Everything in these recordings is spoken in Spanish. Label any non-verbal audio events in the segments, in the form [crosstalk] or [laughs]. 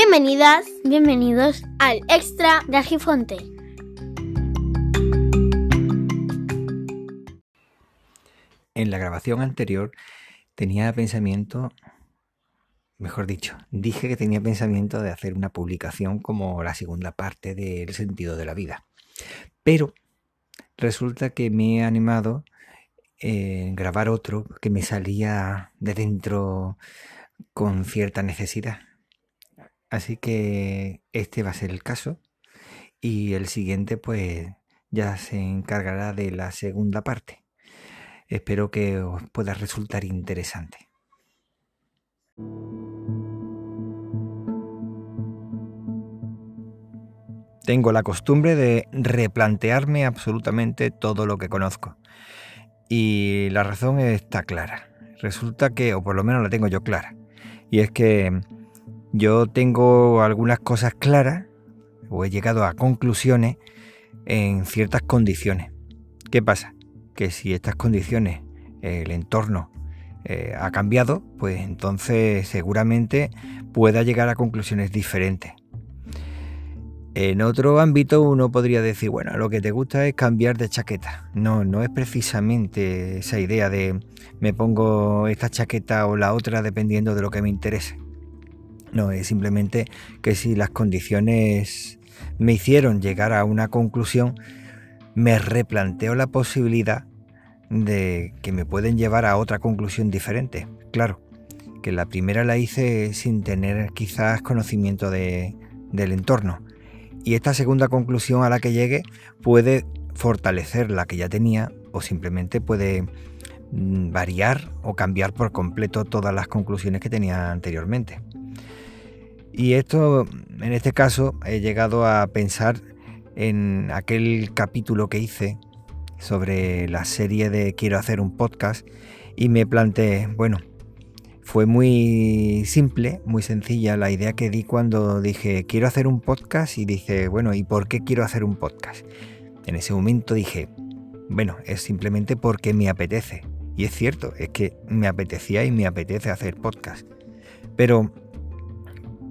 Bienvenidas, Bienvenidos al extra de Argifonte. En la grabación anterior tenía pensamiento, mejor dicho, dije que tenía pensamiento de hacer una publicación como la segunda parte del sentido de la vida. Pero resulta que me he animado en grabar otro que me salía de dentro con cierta necesidad. Así que este va a ser el caso y el siguiente pues ya se encargará de la segunda parte. Espero que os pueda resultar interesante. Tengo la costumbre de replantearme absolutamente todo lo que conozco. Y la razón está clara. Resulta que, o por lo menos la tengo yo clara. Y es que yo tengo algunas cosas claras, o he llegado a conclusiones en ciertas condiciones. ¿Qué pasa? Que si estas condiciones, el entorno eh, ha cambiado, pues entonces seguramente pueda llegar a conclusiones diferentes. En otro ámbito uno podría decir, bueno, lo que te gusta es cambiar de chaqueta. No, no es precisamente esa idea de me pongo esta chaqueta o la otra dependiendo de lo que me interese. No, es simplemente que si las condiciones me hicieron llegar a una conclusión, me replanteo la posibilidad de que me pueden llevar a otra conclusión diferente. Claro, que la primera la hice sin tener quizás conocimiento de, del entorno y esta segunda conclusión a la que llegue puede fortalecer la que ya tenía o simplemente puede mm, variar o cambiar por completo todas las conclusiones que tenía anteriormente. Y esto, en este caso, he llegado a pensar en aquel capítulo que hice sobre la serie de Quiero hacer un podcast y me planteé, bueno, fue muy simple, muy sencilla la idea que di cuando dije quiero hacer un podcast y dije, bueno, ¿y por qué quiero hacer un podcast? En ese momento dije, bueno, es simplemente porque me apetece. Y es cierto, es que me apetecía y me apetece hacer podcast. Pero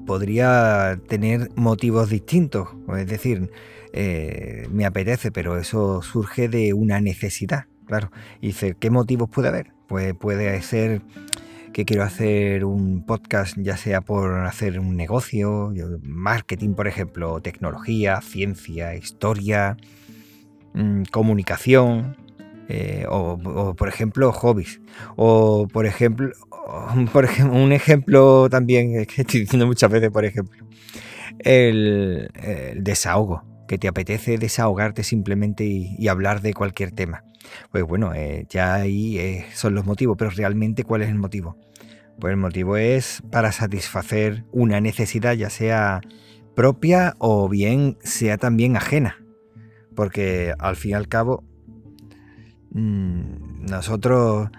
podría tener motivos distintos, es decir, eh, me apetece, pero eso surge de una necesidad, claro. Y dice, ¿qué motivos puede haber? Pues puede ser que quiero hacer un podcast, ya sea por hacer un negocio, marketing, por ejemplo, tecnología, ciencia, historia, mm, comunicación, eh, o, por ejemplo hobbies, o por ejemplo, [laughs] por ejemplo, un ejemplo también, que estoy diciendo muchas veces, por ejemplo, el, desahogo, que te apetece desahogarte simplemente y hablar de cualquier tema. Pues bueno, eh, ya ahí eh, son los motivos, pero realmente ¿cuál es el motivo? Pues el motivo es para satisfacer una necesidad, ya sea propia o bien sea también ajena. Porque al fin y al cabo, mm, nosotros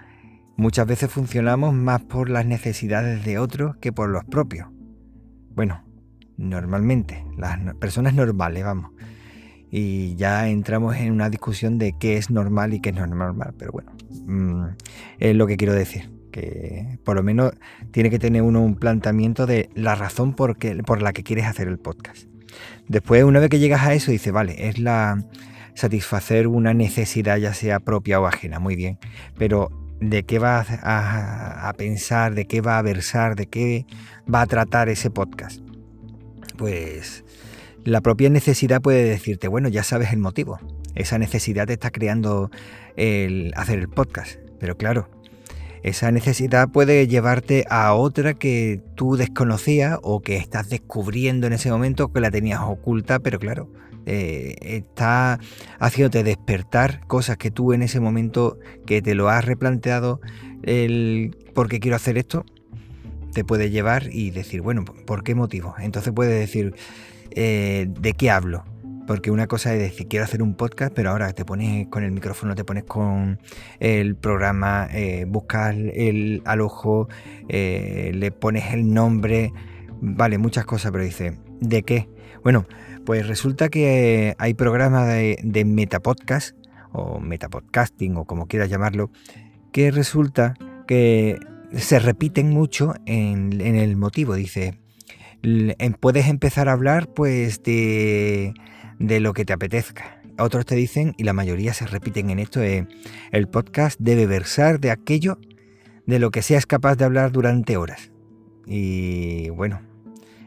muchas veces funcionamos más por las necesidades de otros que por los propios. Bueno, normalmente, las personas normales, vamos y ya entramos en una discusión de qué es normal y qué no es normal. Pero bueno, mm, es lo que quiero decir. Que por lo menos tiene que tener uno un planteamiento de la razón por, por la que quieres hacer el podcast. Después, una vez que llegas a eso, dices, vale, es la satisfacer una necesidad, ya sea propia o ajena, muy bien. Pero de qué va a, a pensar, de qué va a versar, de qué va a tratar ese podcast. Pues la propia necesidad puede decirte, bueno, ya sabes el motivo. Esa necesidad te está creando el hacer el podcast. Pero claro, esa necesidad puede llevarte a otra que tú desconocías o que estás descubriendo en ese momento que la tenías oculta, pero claro, eh, está haciéndote despertar cosas que tú en ese momento que te lo has replanteado, el por qué quiero hacer esto, te puede llevar y decir, bueno, ¿por qué motivo? Entonces puedes decir, eh, de qué hablo. Porque una cosa es decir, quiero hacer un podcast, pero ahora te pones con el micrófono, te pones con el programa, eh, buscas el, al ojo, le pones el nombre, vale, muchas cosas, pero dice, ¿de qué? Bueno, pues resulta que hay programas de, de metapodcast o metapodcasting o como quieras llamarlo, que resulta que se repiten mucho en, el motivo. Dice, puedes empezar a hablar pues de, de lo que te apetezca. Otros te dicen, y la mayoría se repiten en esto, eh, el podcast debe versar de aquello de lo que seas capaz de hablar durante horas. Y bueno,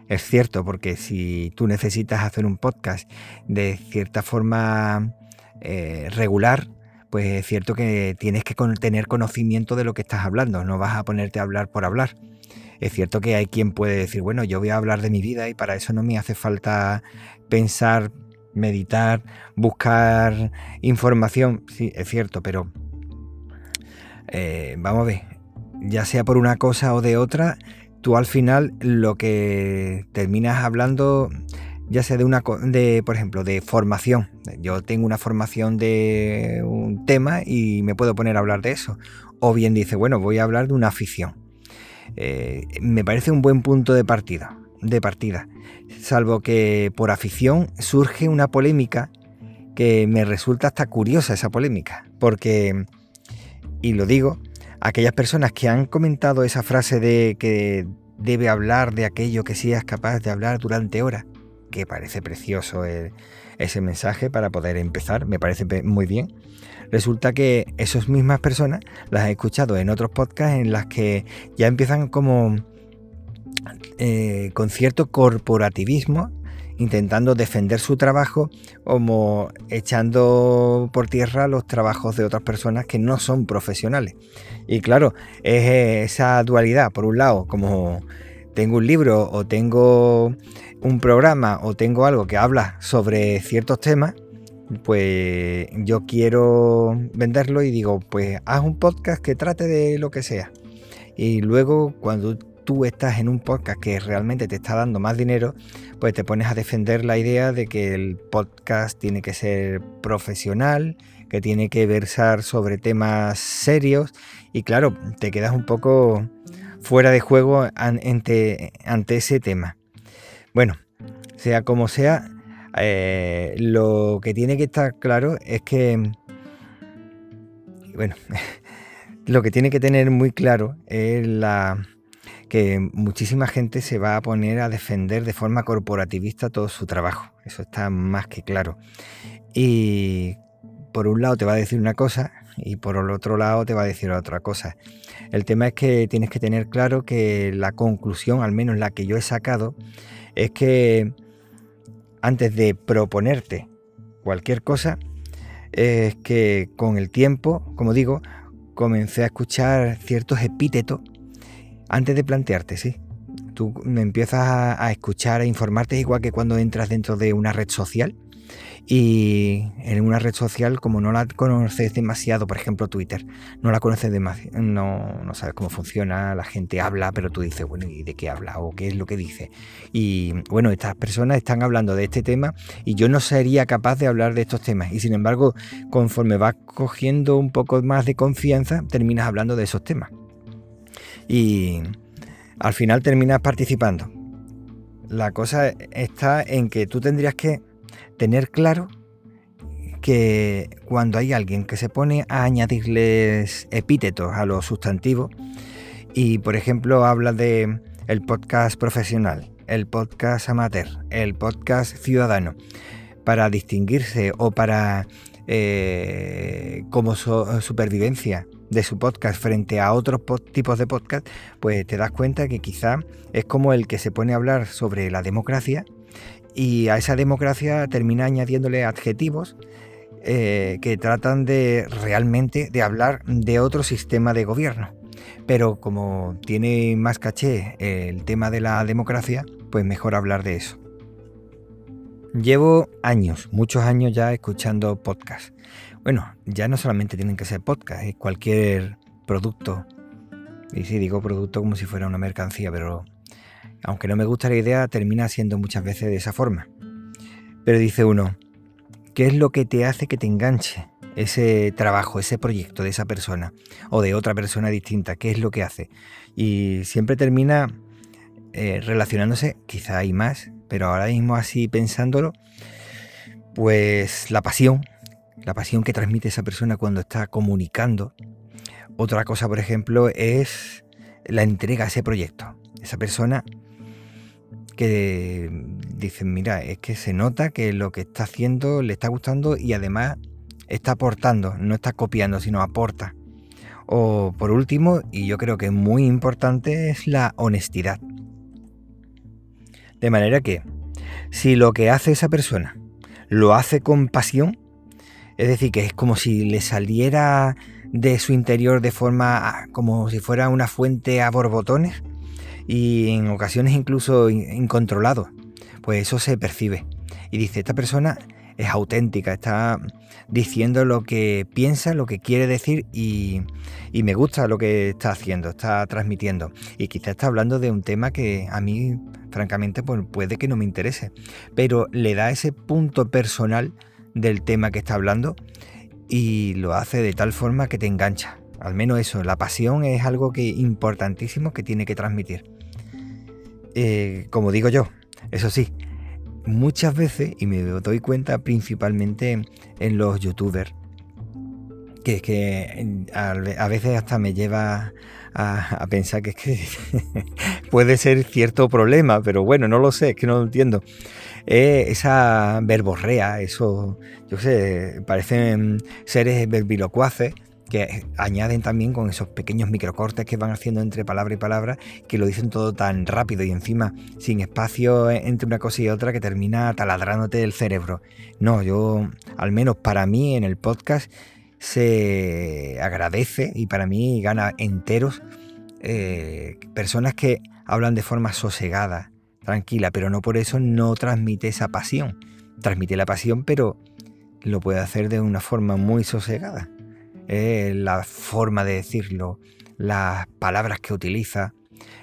es cierto, porque si tú necesitas hacer un podcast de cierta forma eh, regular, pues es cierto que tienes que tener conocimiento de lo que estás hablando, no vas a ponerte a hablar por hablar. Es cierto que hay quien puede decir, bueno, yo voy a hablar de mi vida y para eso no me hace falta pensar, meditar, buscar información. Sí, es cierto, pero eh, vamos a ver, ya sea por una cosa o de otra, tú al final lo que terminas hablando, ya sea de una, de, por ejemplo, de formación. Yo tengo una formación de un tema y me puedo poner a hablar de eso. O bien dice, bueno, voy a hablar de una afición. Eh, me parece un buen punto de partida, de partida. Salvo que por afición surge una polémica que me resulta hasta curiosa esa polémica. Porque, y lo digo, aquellas personas que han comentado esa frase de que debe hablar de aquello que seas capaz de hablar durante horas, que parece precioso ese mensaje para poder empezar, me parece muy bien. Resulta que esas mismas personas las he escuchado en otros podcasts en las que ya empiezan como eh, con cierto corporativismo intentando defender su trabajo como echando por tierra los trabajos de otras personas que no son profesionales. Y claro, es esa dualidad, por un lado, como tengo un libro o tengo un programa o tengo algo que habla sobre ciertos temas, pues yo quiero venderlo y digo, pues haz un podcast que trate de lo que sea. Y luego cuando tú estás en un podcast que realmente te está dando más dinero, pues te pones a defender la idea de que el podcast tiene que ser profesional, que tiene que versar sobre temas serios y claro, te quedas un poco fuera de juego ante, ese tema. Bueno, sea como sea, eh, lo que tiene que estar claro es que, bueno, [laughs] lo que tiene que tener muy claro es la, que muchísima gente se va a poner a defender de forma corporativista todo su trabajo. Eso está más que claro. Y por un lado te va a decir una cosa y por el otro lado te va a decir otra cosa. El tema es que tienes que tener claro que la conclusión, al menos la que yo he sacado, es que antes de proponerte cualquier cosa, es que con el tiempo, como digo, comencé a escuchar ciertos epítetos antes de plantearte, sí. Tú empiezas a, escuchar, a informarte, igual que cuando entras dentro de una red social. Y en una red social, como no la conoces demasiado, por ejemplo Twitter, no la conoces demasiado, no, no sabes cómo funciona, la gente habla, pero tú dices, bueno, ¿y de qué habla? ¿O qué es lo que dice? Y bueno, estas personas están hablando de este tema y yo no sería capaz de hablar de estos temas. Y sin embargo, conforme vas cogiendo un poco más de confianza, terminas hablando de esos temas y al final terminas participando. La cosa está en que tú tendrías que tener claro que cuando hay alguien que se pone a añadirles epítetos a los sustantivos y por ejemplo habla de el podcast profesional, el podcast amateur, el podcast ciudadano, para distinguirse o para eh, como supervivencia de su podcast frente a otros tipos de podcast, pues te das cuenta que quizá es como el que se pone a hablar sobre la democracia y a esa democracia termina añadiéndole adjetivos eh, que tratan de realmente de hablar de otro sistema de gobierno. Pero como tiene más caché el tema de la democracia, pues mejor hablar de eso. Llevo años, muchos años ya escuchando podcasts. Bueno, ya no solamente tienen que ser podcast, es cualquier producto. Y sí, digo producto como si fuera una mercancía, pero aunque no me gusta la idea, termina siendo muchas veces de esa forma. Pero dice uno, ¿qué es lo que te hace que te enganche ese trabajo, ese proyecto de esa persona o de otra persona distinta? ¿Qué es lo que hace? Y siempre termina eh, relacionándose, quizá hay más, pero ahora mismo así pensándolo, pues la pasión, la pasión que transmite esa persona cuando está comunicando. Otra cosa, por ejemplo, es la entrega a ese proyecto. Esa persona que dicen, mira, es que se nota que lo que está haciendo le está gustando y además está aportando, no está copiando, sino aporta. O por último, y yo creo que es muy importante, es la honestidad. De manera que, si lo que hace esa persona lo hace con pasión, es decir, que es como si le saliera de su interior de forma ah, como si fuera una fuente a borbotones y en ocasiones incluso incontrolado, pues eso se percibe. Y dice, esta persona es auténtica, está diciendo lo que piensa, lo que quiere decir y, me gusta lo que está haciendo, está transmitiendo. Y quizá está hablando de un tema que a mí, francamente, pues puede que no me interese, pero le da ese punto personal del tema que está hablando y lo hace de tal forma que te engancha. Al menos eso, la pasión es algo que importantísimo que tiene que transmitir. Eh, como digo yo, eso sí, muchas veces, y me doy cuenta principalmente en los youtubers, que es que a veces hasta me lleva a, pensar que es que [laughs] puede ser cierto problema, pero bueno, no lo sé, es que no lo entiendo. esa verborrea, eso, yo sé, parecen seres verbilocuaces que añaden también con esos pequeños microcortes que van haciendo entre palabra y palabra, que lo dicen todo tan rápido y encima sin espacio entre una cosa y otra que termina taladrándote el cerebro. No, yo, al menos para mí en el podcast, se agradece y para mí gana enteros eh, personas que hablan de forma sosegada, tranquila, pero no por eso no transmite esa pasión. Transmite la pasión, pero lo puede hacer de una forma muy sosegada. La forma de decirlo, las palabras que utiliza,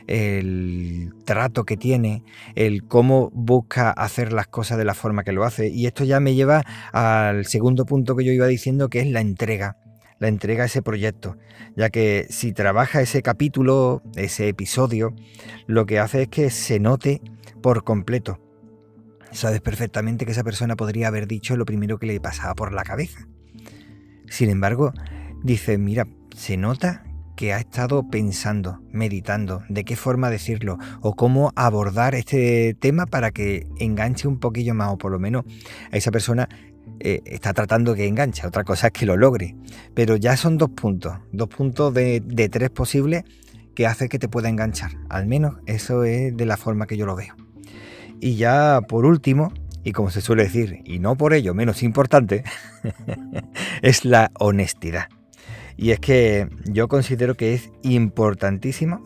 el trato que tiene, el cómo busca hacer las cosas de la forma que lo hace. Y esto ya me lleva al segundo punto que yo iba diciendo, que es la entrega. La entrega a ese proyecto, ya que si trabaja ese capítulo, ese episodio, lo que hace es que se note por completo. Sabes perfectamente que esa persona podría haber dicho lo primero que le pasaba por la cabeza. Sin embargo, dice, mira, se nota que ha estado pensando, meditando, de qué forma decirlo o cómo abordar este tema para que enganche un poquillo más o por lo menos a esa persona eh, está tratando que enganche. Otra cosa es que lo logre. Pero ya son dos puntos, dos puntos de, de tres posibles que hace que te pueda enganchar. Al menos eso es de la forma que yo lo veo. Y ya por último, y como se suele decir, y no por ello menos importante, [laughs] es la honestidad. Y es que yo considero que es importantísimo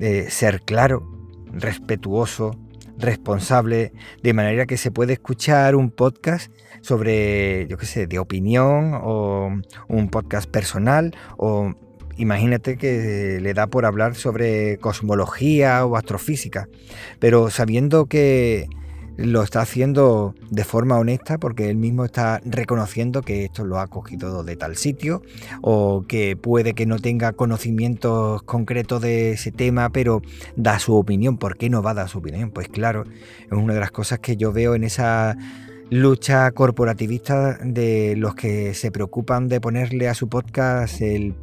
eh, ser claro, respetuoso, responsable, de manera que se puede escuchar un podcast sobre, yo qué sé, de opinión o un podcast personal o imagínate que le da por hablar sobre cosmología o astrofísica, pero sabiendo que lo está haciendo de forma honesta porque él mismo está reconociendo que esto lo ha cogido de tal sitio o que puede que no tenga conocimientos concretos de ese tema, pero da su opinión. ¿Por qué no va a dar su opinión? Pues claro, es una de las cosas que yo veo en esa lucha corporativista de los que se preocupan de ponerle a su podcast el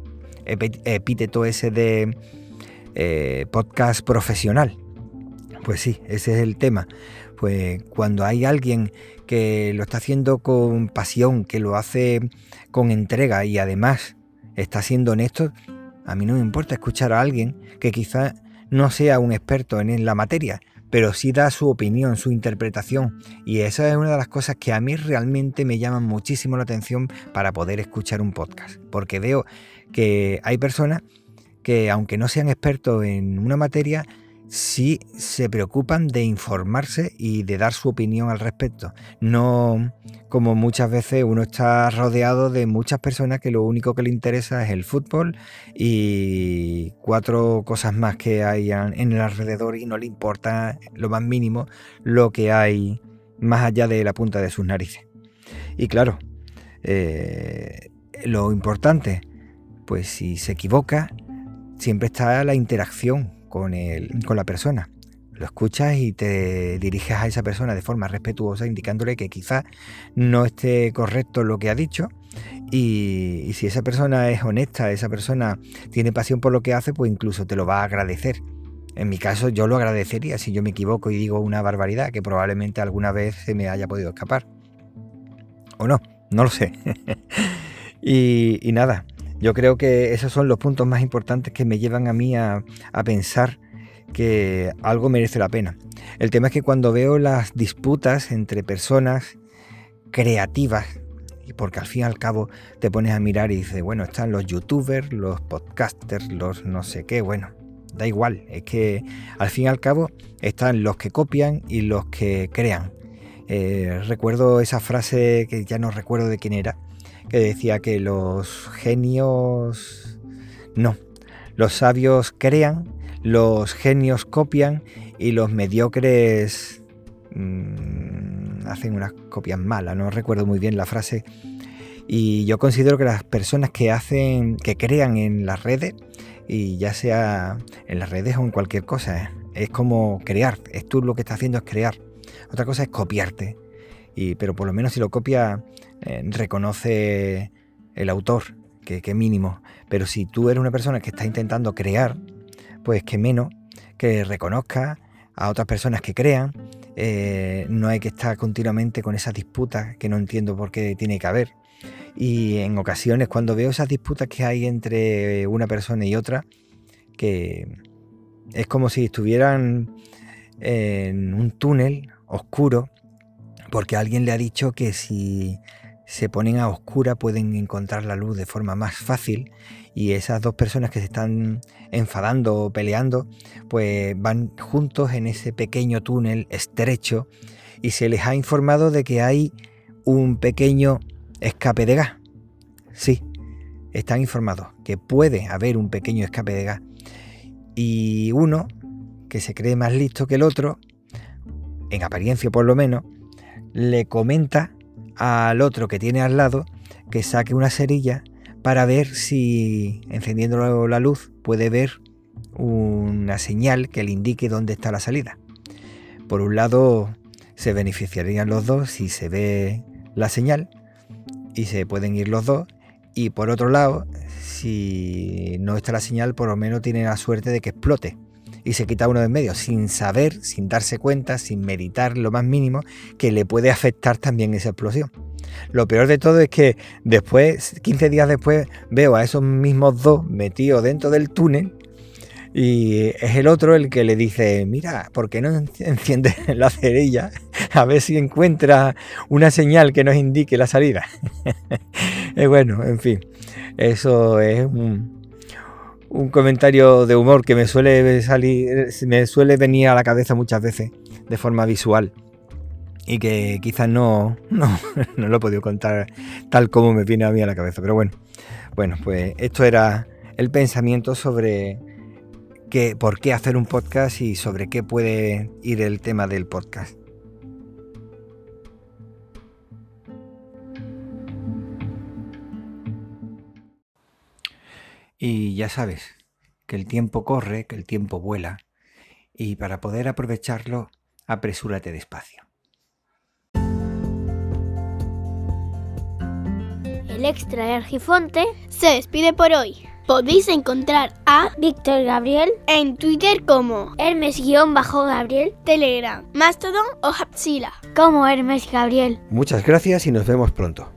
epíteto ese de eh, podcast profesional. Pues sí, ese es el tema pues cuando hay alguien que lo está haciendo con pasión, que lo hace con entrega y además está siendo honesto, a mí no me importa escuchar a alguien que quizá no sea un experto en la materia, pero sí da su opinión, su interpretación. Y esa es una de las cosas que a mí realmente me llaman muchísimo la atención para poder escuchar un podcast. Porque veo que hay personas que aunque no sean expertos en una materia, sí se preocupan de informarse y de dar su opinión al respecto. No como muchas veces uno está rodeado de muchas personas que lo único que le interesa es el fútbol y cuatro cosas más que hay en el alrededor y no le importa lo más mínimo lo que hay más allá de la punta de sus narices. Y claro, eh, lo importante, pues si se equivoca, siempre está la interacción con, con la persona. Lo escuchas y te diriges a esa persona de forma respetuosa, indicándole que quizás no esté correcto lo que ha dicho. Y, si esa persona es honesta, esa persona tiene pasión por lo que hace, pues incluso te lo va a agradecer. En mi caso yo lo agradecería si yo me equivoco y digo una barbaridad que probablemente alguna vez se me haya podido escapar. O no, no lo sé. [laughs] y, nada, yo creo que esos son los puntos más importantes que me llevan a mí a, pensar que algo merece la pena. El tema es que cuando veo las disputas entre personas creativas, porque al fin y al cabo te pones a mirar y dices, bueno, están los youtubers, los podcasters, los no sé qué, bueno, da igual, es que al fin y al cabo están los que copian y los que crean. Eh, recuerdo esa frase que ya no recuerdo de quién era, que decía que los genios... No, los sabios crean, los genios copian y los mediocres mmm, hacen unas copias malas. No recuerdo muy bien la frase. Y yo considero que las personas que hacen, que crean en las redes, y ya sea en las redes o en cualquier cosa, es como crear. Es tú lo que estás haciendo es crear. Otra cosa es copiarte. Y, pero por lo menos si lo copia, eh, reconoce el autor, que, mínimo. Pero si tú eres una persona que está intentando crear, pues que menos que reconozca a otras personas que crean. Eh, no hay que estar continuamente con esas disputas que no entiendo por qué tiene que haber. Y en ocasiones cuando veo esas disputas que hay entre una persona y otra, que es como si estuvieran en un túnel oscuro, porque alguien le ha dicho que si se ponen a oscura pueden encontrar la luz de forma más fácil y esas dos personas que se están enfadando o peleando, pues van juntos en ese pequeño túnel estrecho y se les ha informado de que hay un pequeño escape de gas. Sí, están informados que puede haber un pequeño escape de gas. Y uno, que se cree más listo que el otro, en apariencia por lo menos, le comenta al otro que tiene al lado que saque una cerilla para ver si encendiendo la luz puede ver una señal que le indique dónde está la salida. Por un lado se beneficiarían los dos si se ve la señal y se pueden ir los dos y por otro lado si no está la señal por lo menos tiene la suerte de que explote y se quita uno de en medio sin saber, sin darse cuenta, sin meditar lo más mínimo que le puede afectar también esa explosión. Lo peor de todo es que después, 15 días después, veo a esos mismos dos metidos dentro del túnel y es el otro el que le dice, mira, ¿por qué no enciendes [laughs] la cerilla? A ver si encuentra una señal que nos indique la salida. es [laughs] bueno, en fin, eso es un, un, comentario de humor que me suele salir, me suele venir a la cabeza muchas veces de forma visual y que quizás no, [laughs] no, no, lo he podido contar tal como me viene a mí a la cabeza. Pero bueno, bueno, pues esto era el pensamiento sobre qué, por qué hacer un podcast y sobre qué puede ir el tema del podcast. Y ya sabes que el tiempo corre, que el tiempo vuela, y para poder aprovecharlo, apresúrate despacio. el extra de Argifonte se despide por hoy. Podéis encontrar a Víctor Gabriel en Twitter como Hermes-Gabriel, Telegram, Mastodon o Hapsila como Hermes Gabriel. Muchas gracias y nos vemos pronto.